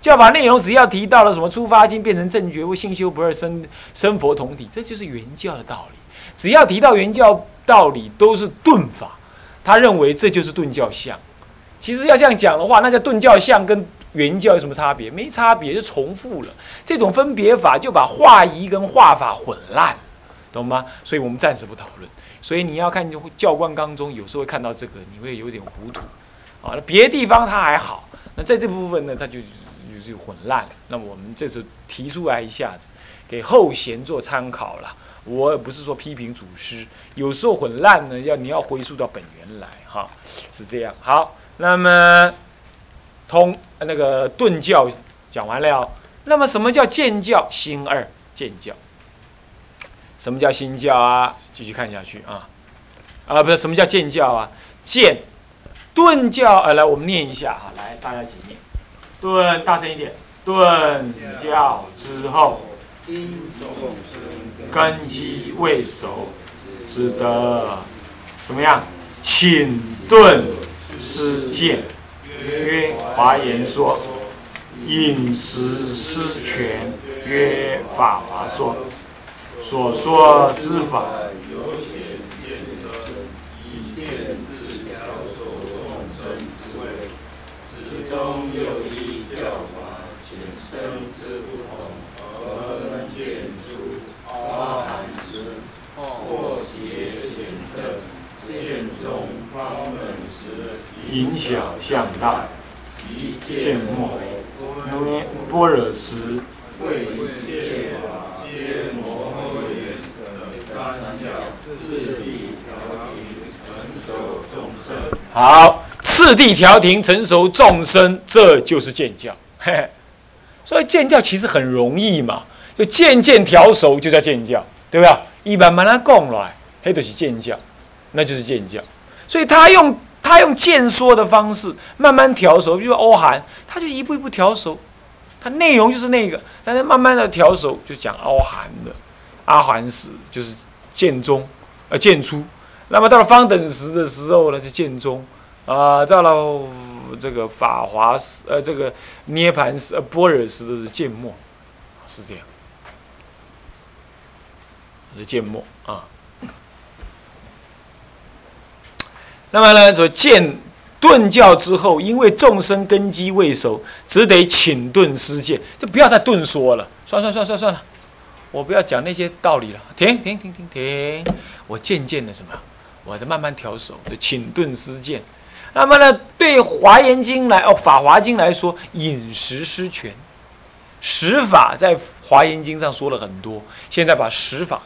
教法内容只要提到了什么出发心变成正觉或性修不二生生佛同体，这就是原教的道理。只要提到原教道理，都是顿法。他认为这就是顿教相。其实要这样讲的话，那叫顿教相跟原教有什么差别？没差别，就重复了。这种分别法就把化仪跟化法混烂，懂吗？所以我们暂时不讨论。所以你要看教官纲中，有时候会看到这个，你会有点糊涂。啊，那别的地方他还好，那在这部分呢，他就就混乱了。那么我们这次提出来一下子，给后贤做参考了。我也不是说批评祖师，有时候混乱呢，要你要回溯到本源来，哈，是这样。好，那么通那个顿教讲完了，那么什么叫见教？心二见教。什么叫心教啊？继续看下去啊，啊，不是什么叫见教啊？见顿教，呃，来我们念一下哈，来大家一起念，顿大声一点，顿教之后。根基未熟，只得怎么样？请顿失见。曰华严说，饮食失权。曰法华说，所说之法。影响向大，见末，因般若时，好，次第调停成熟众生，这就是见教。嘿，所以见教其实很容易嘛，就渐渐调熟就叫见教，对不对？一般慢慢讲来，那就是见教，那就是见教。所以他用。他用渐说的方式慢慢调熟，比如欧韩，他就一步一步调熟，他内容就是那个，但是慢慢的调熟就讲欧韩的，阿含时就是渐中，呃渐出，那么到了方等时的时候呢，就渐中，啊，到了这个法华时，呃这个涅盘时，呃般若时的是渐末，是这样，是渐末啊。那么呢，说见顿教之后，因为众生根基未熟，只得请顿施见，就不要再顿说了。算算算算算了，我不要讲那些道理了。停停停停停，我渐渐的什么？我在慢慢调手，就请顿施见。那么呢，对华严经来哦，法华经来说，饮食失权，十法在华严经上说了很多，现在把十法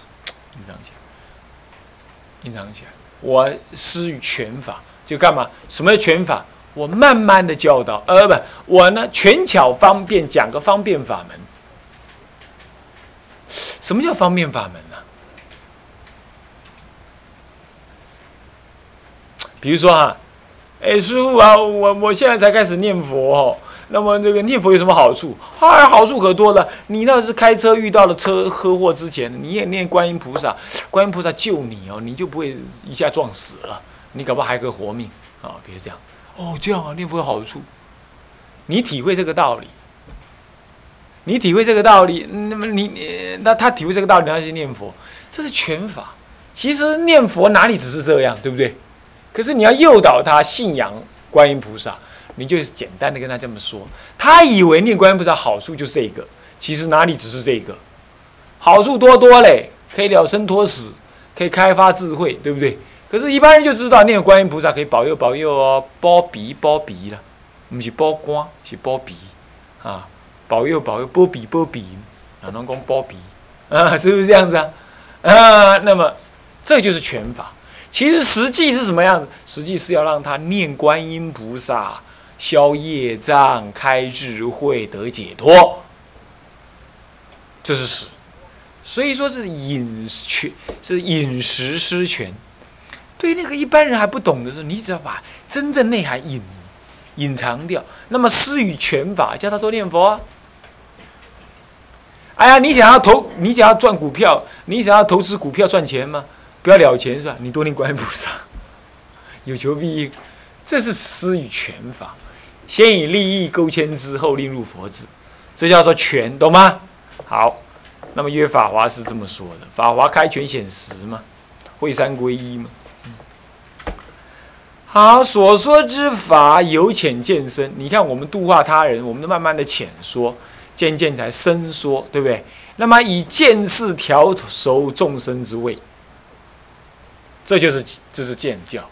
隐藏起来，隐藏起来。我施于拳法，就干嘛？什么叫拳法？我慢慢的教导，呃，不，我呢权巧方便讲个方便法门。什么叫方便法门呢？比如说哈，哎，师傅啊，我我现在才开始念佛哦。那么这个念佛有什么好处？啊，好处可多了。你那是开车遇到了车车祸之前，你也念观音菩萨，观音菩萨救你哦，你就不会一下撞死了，你搞不好还可以活命啊！别这样哦，这样啊，念佛有好处。你体会这个道理，你体会这个道理，那么你你那他体会这个道理，他去念佛，这是全法。其实念佛哪里只是这样，对不对？可是你要诱导他信仰观音菩萨。你就简单的跟他这么说，他以为念观音菩萨好处就是这个，其实哪里只是这个，好处多多嘞，可以了生脱死，可以开发智慧，对不对？可是，一般人就知道念观音菩萨可以保佑保佑哦，包鼻包鼻了，不是包光，是包鼻啊，保佑保佑，波比波比，啊，能讲包鼻啊，是不是这样子啊？啊，那么这就是拳法，其实实际是什么样子？实际是要让他念观音菩萨。消业障、开智慧、得解脱，这是实。所以说是饮权，是饮食失权。对于那个一般人还不懂的时候，你只要把真正内涵隐隐藏掉。那么施与权法，叫他多念佛啊。哎呀，你想要投，你想要赚股票，你想要投资股票赚钱吗？不要了钱是吧？你多念观音菩萨，有求必应。这是施与权法。先以利益勾牵之，后令入佛智，这叫做权，懂吗？好，那么约法华是这么说的，法华开权显实嘛，会三归一嘛。好，所说之法由浅见深。你看，我们度化他人，我们慢慢的浅说，渐渐才深说，对不对？那么以见识调熟众生之位，这就是这是见教，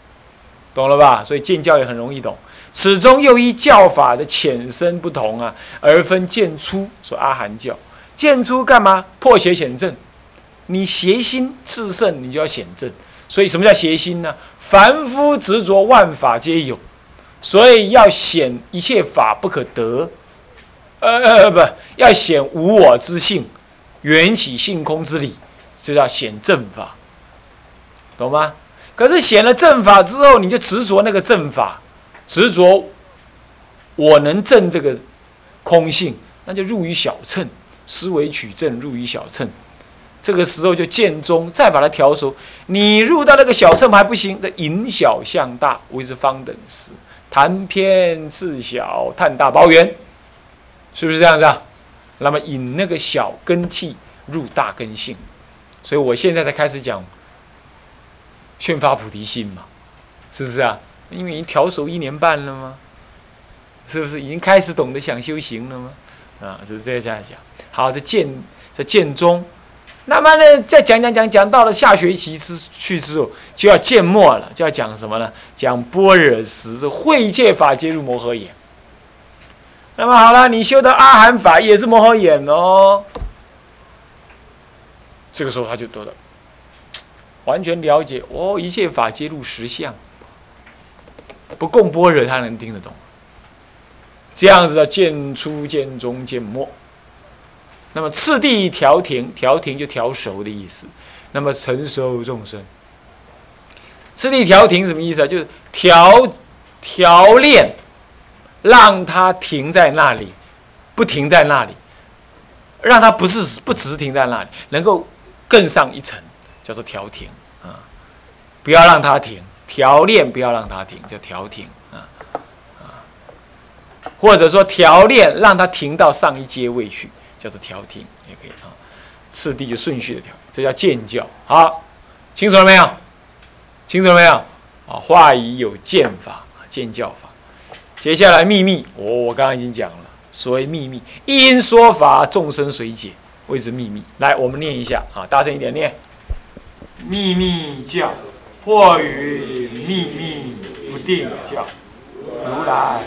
懂了吧？所以见教也很容易懂。始终又依教法的浅深不同啊，而分见出。说阿含教，见出干嘛？破邪显正。你邪心炽盛，你就要显正。所以什么叫邪心呢？凡夫执着万法皆有，所以要显一切法不可得，呃呃不，要显无我之性，缘起性空之理，这叫显正法，懂吗？可是显了正法之后，你就执着那个正法，执着我能证这个空性，那就入于小乘，思维取证入于小乘。这个时候就见中，再把它调熟。你入到那个小乘还不行，的引小向大，谓之方等时。谈偏次小，探大包圆，是不是这样子啊？那么引那个小根气入大根性，所以我现在才开始讲劝发菩提心嘛，是不是啊？因为已经调熟一年半了吗？是不是已经开始懂得想修行了吗？啊，是这样讲。好，这见这见中。那么呢，再讲讲讲讲到了下学期之去之后，就要见末了，就要讲什么呢？讲般若时，这慧界法皆入摩诃眼。那么好了，你修的阿含法也是摩诃眼哦。这个时候他就得了，完全了解哦，一切法皆入实相。不共般若，他能听得懂。这样子的见初、见中、见末。那么次第调停，调停就调熟的意思。那么成熟众生，次第调停什么意思啊？就是调调练，让他停在那里，不停在那里，让他不是不只是停在那里，能够更上一层，叫做调停啊。不要让他停，调练不要让他停，叫调停啊啊。或者说调练让他停到上一阶位去。叫做调停也可以啊，次第就顺序的调，这叫见教。好，清楚了没有？清楚了没有？啊，话语有见法，见教法。接下来秘密，我我刚刚已经讲了，所谓秘密，一因说法，众生随解，谓之秘密。来，我们念一下啊，大声一点念。秘密教，或与秘密不定教，如来。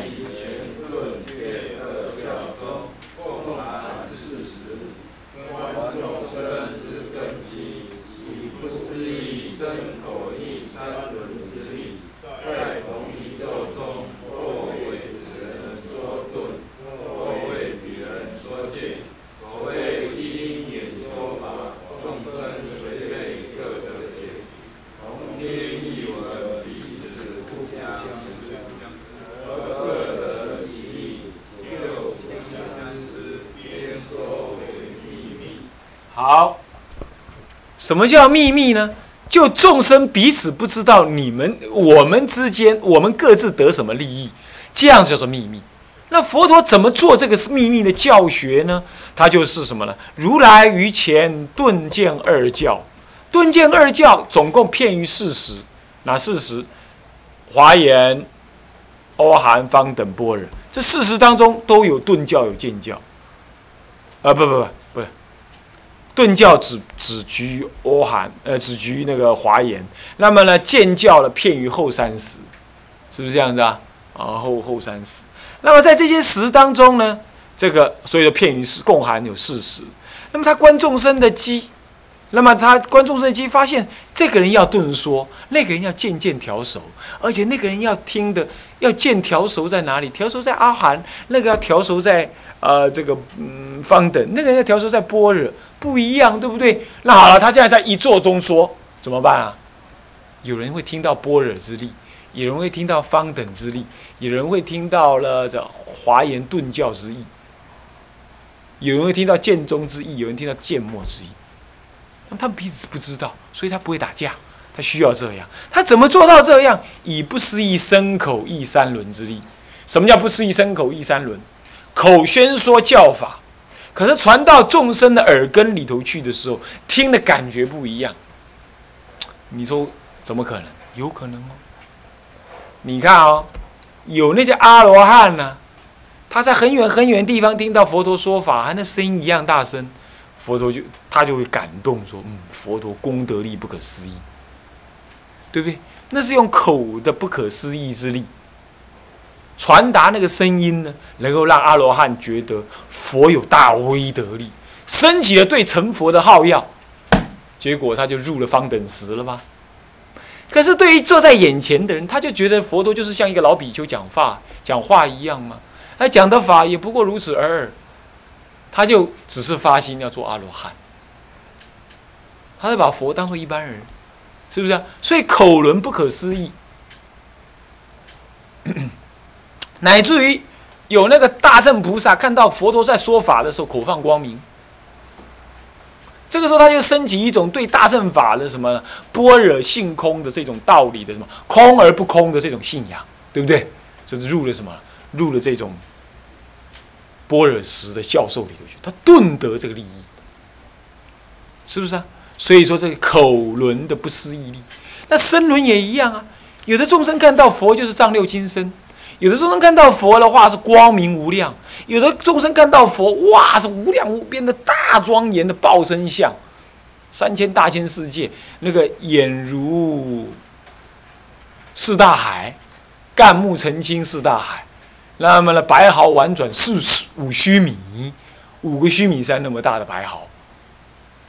好，什么叫秘密呢？就众生彼此不知道你们我们之间，我们各自得什么利益，这样叫做秘密。那佛陀怎么做这个是秘密的教学呢？他就是什么呢？如来于前顿见二教，顿见二教总共骗于四十，哪四十？华严、阿含、方等般若，这四十当中都有顿教有见教。啊，不不不。顿教只只局阿含，呃，只局那个华严。那么呢，见教了片于后三十，是不是这样子啊？啊，后后三十。那么在这些十当中呢，这个所以的片于是共含有四十。那么他观众生的基，那么他观众生的机，发现这个人要顿说，那个人要渐渐调熟，而且那个人要听的要渐调熟在哪里？调熟在阿含，那个要调熟在呃这个嗯方等，那个人要调熟在般若。不一样，对不对？那好了，他现在在一座中说，怎么办啊？有人会听到般若之力，有人会听到方等之力，有人会听到了这华严顿教之意，有人会听到剑中之意，有人听到剑末之意。他们彼此不知道，所以他不会打架。他需要这样，他怎么做到这样？以不思议身口意三轮之力，什么叫不思议身口意三轮？口宣说教法，可是传到众生的耳根里头去的时候，听的感觉不一样。你说怎么可能？有可能哦。你看哦，有那些阿罗汉呢，他在很远很远地方听到佛陀说法，那声音一样大声，佛陀就他就会感动说：“嗯，佛陀功德力不可思议，对不对？那是用口的不可思议之力。”传达那个声音呢，能够让阿罗汉觉得佛有大威德力，升起了对成佛的号要，结果他就入了方等时了吧？可是对于坐在眼前的人，他就觉得佛陀就是像一个老比丘讲话讲话一样嘛，他讲的法也不过如此而已，他就只是发心要做阿罗汉，他就把佛当做一般人，是不是？所以口轮不可思议。乃至于有那个大乘菩萨看到佛陀在说法的时候口放光明，这个时候他就升起一种对大乘法的什么般若性空的这种道理的什么空而不空的这种信仰，对不对？就是入了什么？入了这种波尔什的教授里头去，他顿得这个利益，是不是啊？所以说这个口轮的不思议力，那身轮也一样啊。有的众生看到佛就是丈六金身。有的众生看到佛的话是光明无量，有的众生看到佛哇是无量无边的大庄严的报身相，三千大千世界那个眼如四大海，干木澄清四大海，那么呢白毫婉转四十五须弥，五个须弥山那么大的白毫，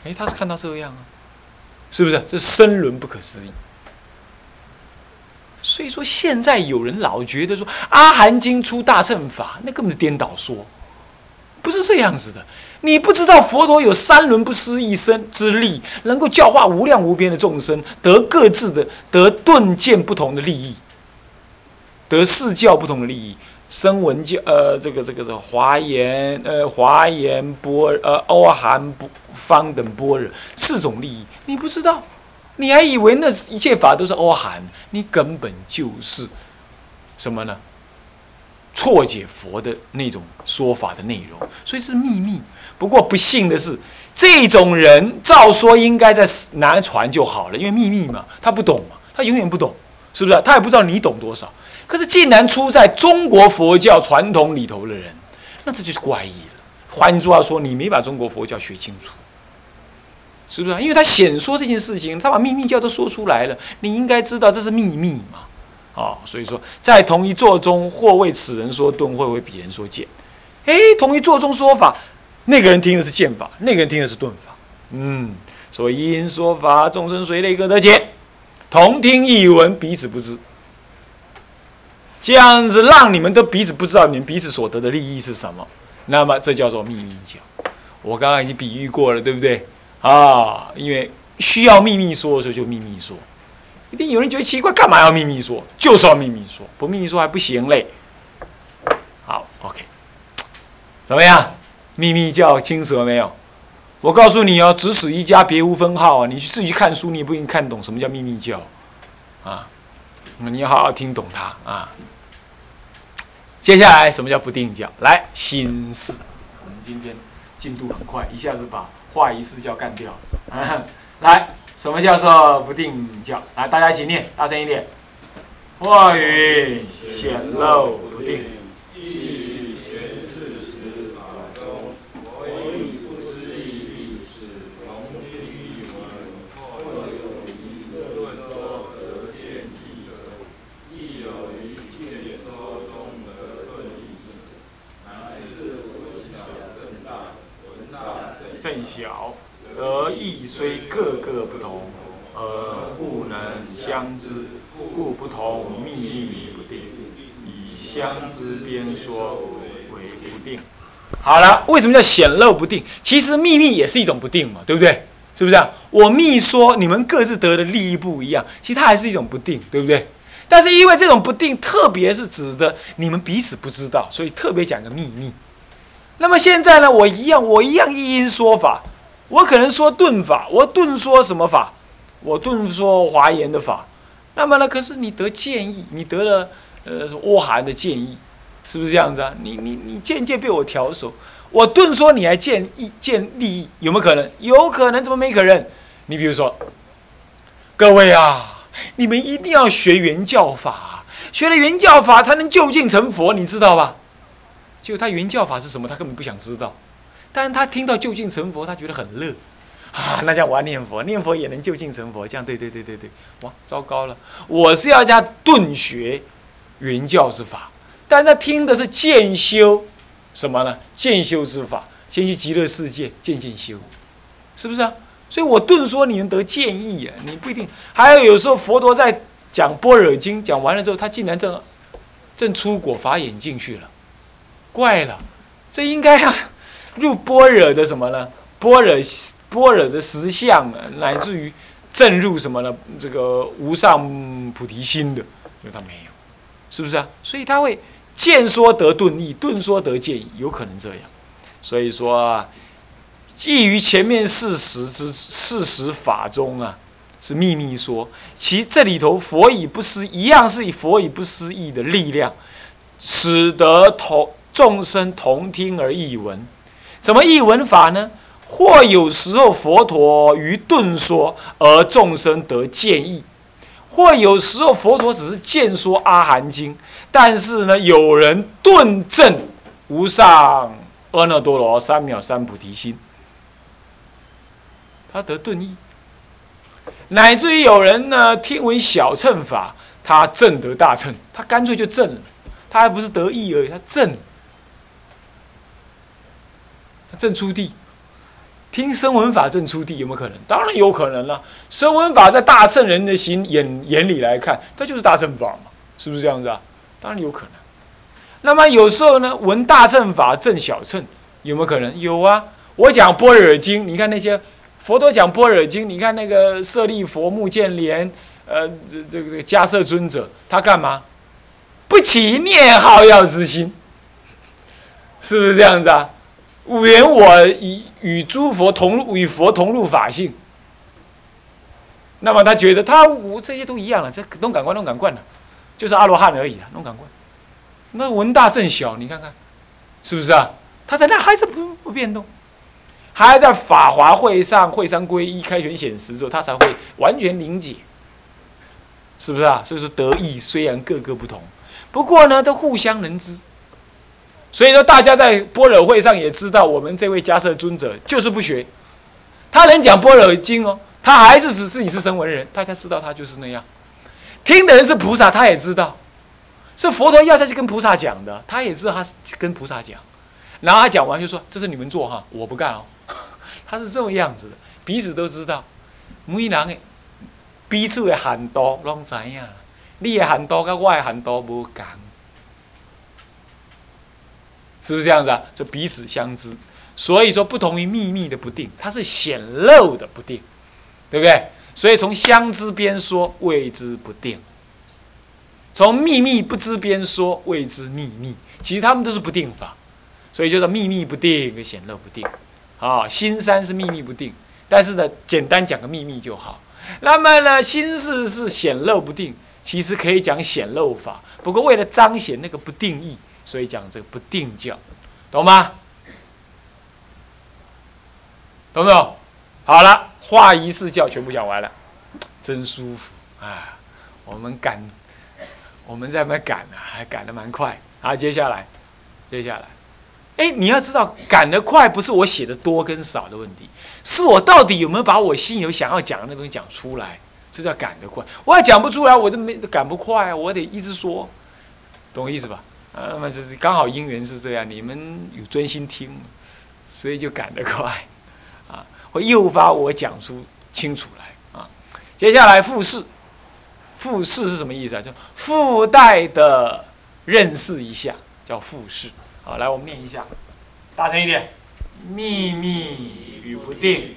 哎他是看到这样啊，是不是？这生轮不可思议。所以说，现在有人老觉得说《阿含经》出大乘法，那根本是颠倒说，不是这样子的。你不知道佛陀有三轮不思议身之力，能够教化无量无边的众生，得各自的得顿见不同的利益，得四教不同的利益，声闻教呃这个这个这个华严呃华严波呃阿含波方等般若四种利益，你不知道。你还以为那一切法都是阿含？你根本就是什么呢？错解佛的那种说法的内容，所以是秘密。不过不幸的是，这种人照说应该在南传就好了，因为秘密嘛，他不懂嘛，他永远不懂，是不是？他也不知道你懂多少。可是竟然出在中国佛教传统里头的人，那这就是怪异了。换句话说，你没把中国佛教学清楚。是不是？因为他显说这件事情，他把秘密教都说出来了，你应该知道这是秘密嘛？啊，所以说在同一座中，或为此人说顿，或为彼人说见。哎，同一座中说法，那个人听的是见法，那个人听的是顿法。嗯，所以因说法，众生随类各得见，同听异闻，彼此不知。这样子让你们都彼此不知道你们彼此所得的利益是什么，那么这叫做秘密教。我刚刚已经比喻过了，对不对？啊，因为需要秘密说的时候就秘密说，一定有人觉得奇怪，干嘛要秘密说？就是要秘密说，不秘密说还不行嘞。好，OK，怎么样？秘密教清楚了没有？我告诉你哦，只此一家，别无分号啊！你去自己看书，你也不一定看懂什么叫秘密教啊。你要好好听懂它啊。接下来什么叫不定教？来，心思，我们今天进度很快，一下子把。话仪式就要干掉，来，什么叫做不定教？来，大家一起念，大声一点。话语显露不定。甚小，而意虽各个不同，而不能相知，故不同秘密不定，以相知边说为不定。好了，为什么叫显露不定？其实秘密也是一种不定嘛，对不对？是不是啊？我密说，你们各自得的利益不一样，其实它还是一种不定，对不对？但是因为这种不定，特别是指着你们彼此不知道，所以特别讲个秘密。那么现在呢？我一样，我一样一因说法，我可能说顿法，我顿说什么法？我顿说华严的法。那么呢？可是你得建议，你得了呃阿含的建议，是不是这样子啊？你你你渐渐被我调熟，我顿说你还见益见利益，有没有可能？有可能，怎么没可能？你比如说，各位啊，你们一定要学原教法，学了原教法才能就近成佛，你知道吧？就他原教法是什么，他根本不想知道，但是他听到就近成佛，他觉得很乐，啊，那叫我念佛，念佛也能就近成佛，这样对对对对对，哇，糟糕了，我是要加顿学原教之法。但他听的是渐修，什么呢？渐修之法，先去极乐世界渐渐修，是不是啊？所以我顿说你能得渐意啊，你不一定。还有有时候佛陀在讲般若经讲完了之后，他竟然正正出果法眼进去了，怪了，这应该啊入般若的什么呢？般若般若的实相啊，乃至于正入什么呢？这个无上菩提心的，因为他没有，是不是啊？所以他会。见说得顿意，顿说得见意，有可能这样。所以说啊，基于前面事实之事实法中啊，是秘密说。其这里头佛以不思，一样是以佛以不思议的力量，使得头众生同听而异闻。怎么异闻法呢？或有时候佛陀于顿说，而众生得见意；或有时候佛陀只是见说阿含经。但是呢，有人顿证无上阿耨多罗三藐三菩提心，他得顿意；乃至于有人呢，听闻小乘法，他证得大乘，他干脆就证了，他还不是得意而已，他证，他正出地。听声闻法正出地有没有可能？当然有可能了。声闻法在大乘人的心眼眼里来看，它就是大乘法嘛，是不是这样子啊？当然有可能。那么有时候呢，闻大乘法正小乘，有没有可能？有啊。我讲般若经，你看那些佛陀讲般若经，你看那个舍利佛、目犍连，呃，这这个迦摄尊者，他干嘛？不起念号要之心，是不是这样子啊？原我与与诸佛同入，与佛同入法性。那么他觉得他我这些都一样了，这弄感官弄感官的。就是阿罗汉而已啊，弄感官。那文大正小，你看看，是不是啊？他在那还是不不变动，还在法华会上会三皈依开权显实之后，他才会完全理解，是不是啊？所以说得意虽然各个不同，不过呢都互相能知。所以说大家在般若会上也知道，我们这位迦摄尊者就是不学，他能讲般若经哦，他还是指自己是声闻人，大家知道他就是那样。听的人是菩萨，他也知道，是佛陀要下去跟菩萨讲的，他也知道他跟菩萨讲，然后他讲完就说：“这是你们做哈，我不干哦。”他是这种样子的，彼此都知道。每人的彼此的限度拢知影，你的限度跟我的限度无共，是不是这样子啊？就彼此相知，所以说不同于秘密的不定，它是显露的不定，对不对？所以从相知边说谓之不定，从秘密不知边说谓之秘密。其实他们都是不定法，所以就是秘密不定跟显露不定。啊，心三是秘密不定，但是呢，简单讲个秘密就好。那么呢，心事是显露不定，其实可以讲显露法。不过为了彰显那个不定义，所以讲这个不定教，懂吗？懂不懂？好了。化一四教全部讲完了，真舒服啊！我们赶，我们在那赶啊，还赶得蛮快。好，接下来，接下来，哎，你要知道，赶得快不是我写的多跟少的问题，是我到底有没有把我心有想要讲的那东西讲出来，这叫赶得快。我要讲不出来，我就没赶不快，我得一直说，懂我意思吧？那么就是刚好因缘是这样，你们有专心听，所以就赶得快。啊会诱发我讲出清楚来啊！接下来复试，复试是什么意思啊？就附带的认识一下，叫复试。好，来我们念一下，大声一点。秘密与不定，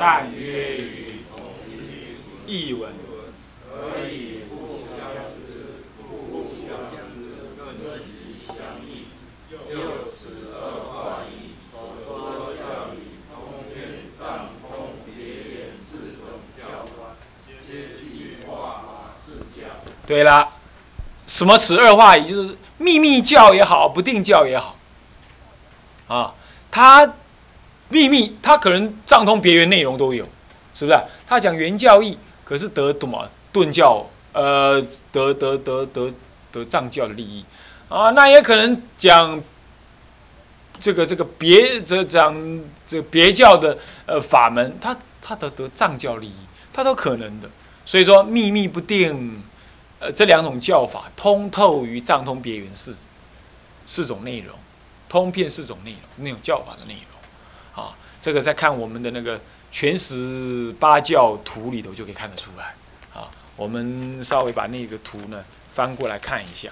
但约于一文，可以互相知，互相知，论其相异，对了，什么此二化也就是秘密教也好，不定教也好，啊，他秘密他可能藏通别圆内容都有，是不是？他讲原教义，可是得什么顿教？呃，得得得得得藏教的利益啊，那也可能讲这个这个别这讲这别教的呃法门，他他得得藏教利益，他都可能的。所以说秘密不定，呃，这两种教法通透于藏通别圆四四种内容，通篇四种内容那种教法的内容啊，这个在看我们的那个全十八教图里头就可以看得出来啊。我们稍微把那个图呢翻过来看一下，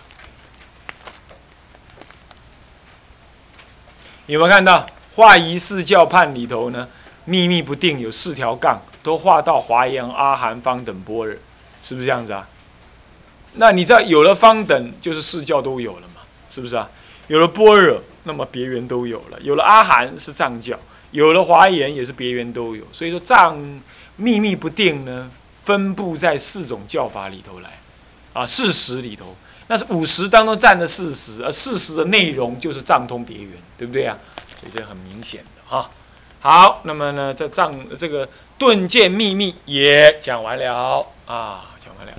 有没有看到画一四教判里头呢？秘密不定有四条杠，都画到华严、阿含、方等、般若，是不是这样子啊？那你知道有了方等，就是四教都有了嘛？是不是啊？有了般若，那么别圆都有了；有了阿含是藏教，有了华严也是别圆都有。所以说藏秘密不定呢？分布在四种教法里头来，啊，四十里头，那是五十当中占了四十，而四十的内容就是藏通别圆，对不对啊？所以这很明显的哈。好，那么呢，这藏这个顿见秘密也讲完了啊，讲完了，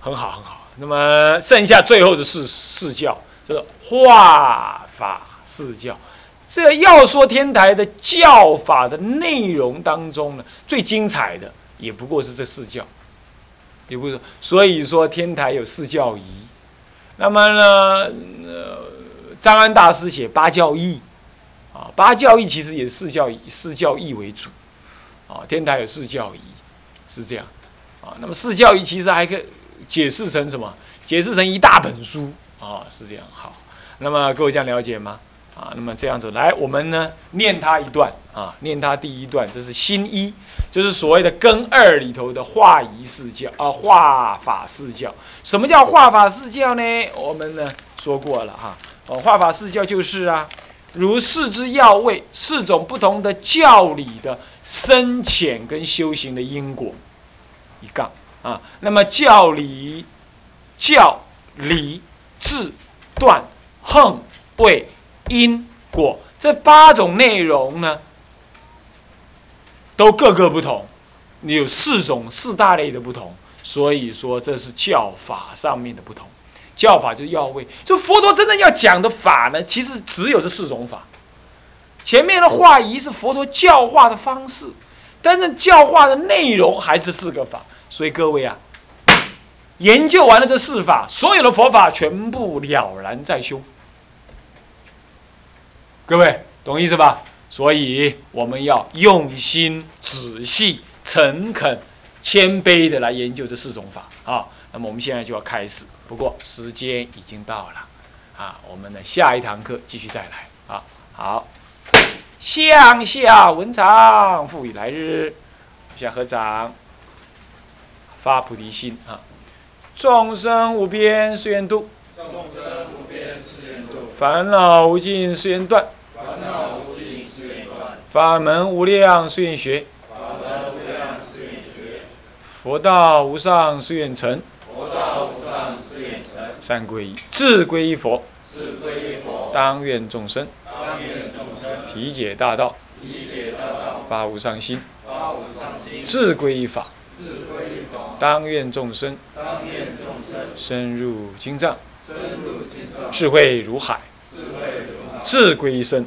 很好很好。那么剩下最后的四四教，这个化法四教，这要说天台的教法的内容当中呢，最精彩的。也不过是这四教，也不是，所以说天台有四教仪。那么呢，呃，张安大师写八教义，啊，八教义其实也是四教四教义为主，啊，天台有四教义，是这样，啊，那么四教义其实还可以解释成什么？解释成一大本书，啊，是这样。好，那么各位这样了解吗？啊，那么这样子来，我们呢念他一段啊，念他第一段，这是新一，就是所谓的根二里头的化仪四教啊，化法四教。什么叫化法四教呢？我们呢说过了哈，哦，化法四教就是啊，如四之要位，四种不同的教理的深浅跟修行的因果一杠啊，那么教理、教理、智、断、横、位。因果这八种内容呢，都各个不同，有四种四大类的不同，所以说这是教法上面的不同。教法就是要位，就佛陀真正要讲的法呢，其实只有这四种法。前面的话仪是佛陀教化的方式，但是教化的内容还是四个法。所以各位啊，研究完了这四法，所有的佛法全部了然在胸。各位懂意思吧？所以我们要用心、仔细、诚恳、谦卑的来研究这四种法啊。那么我们现在就要开始，不过时间已经到了啊。我们的下一堂课继续再来啊。好，向下文长，复以来日，下合掌，发菩提心啊。众生无边誓愿度，众生无边誓愿度，烦恼无尽誓愿断。法门无量誓愿学，佛道无上誓愿成，三皈依，智归依佛，当愿众生。体解大道，发无上心，智归依法，当愿众生。深入经藏，智慧如海。智归一生，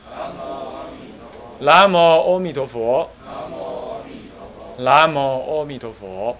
南无阿弥陀佛。南无阿弥陀佛。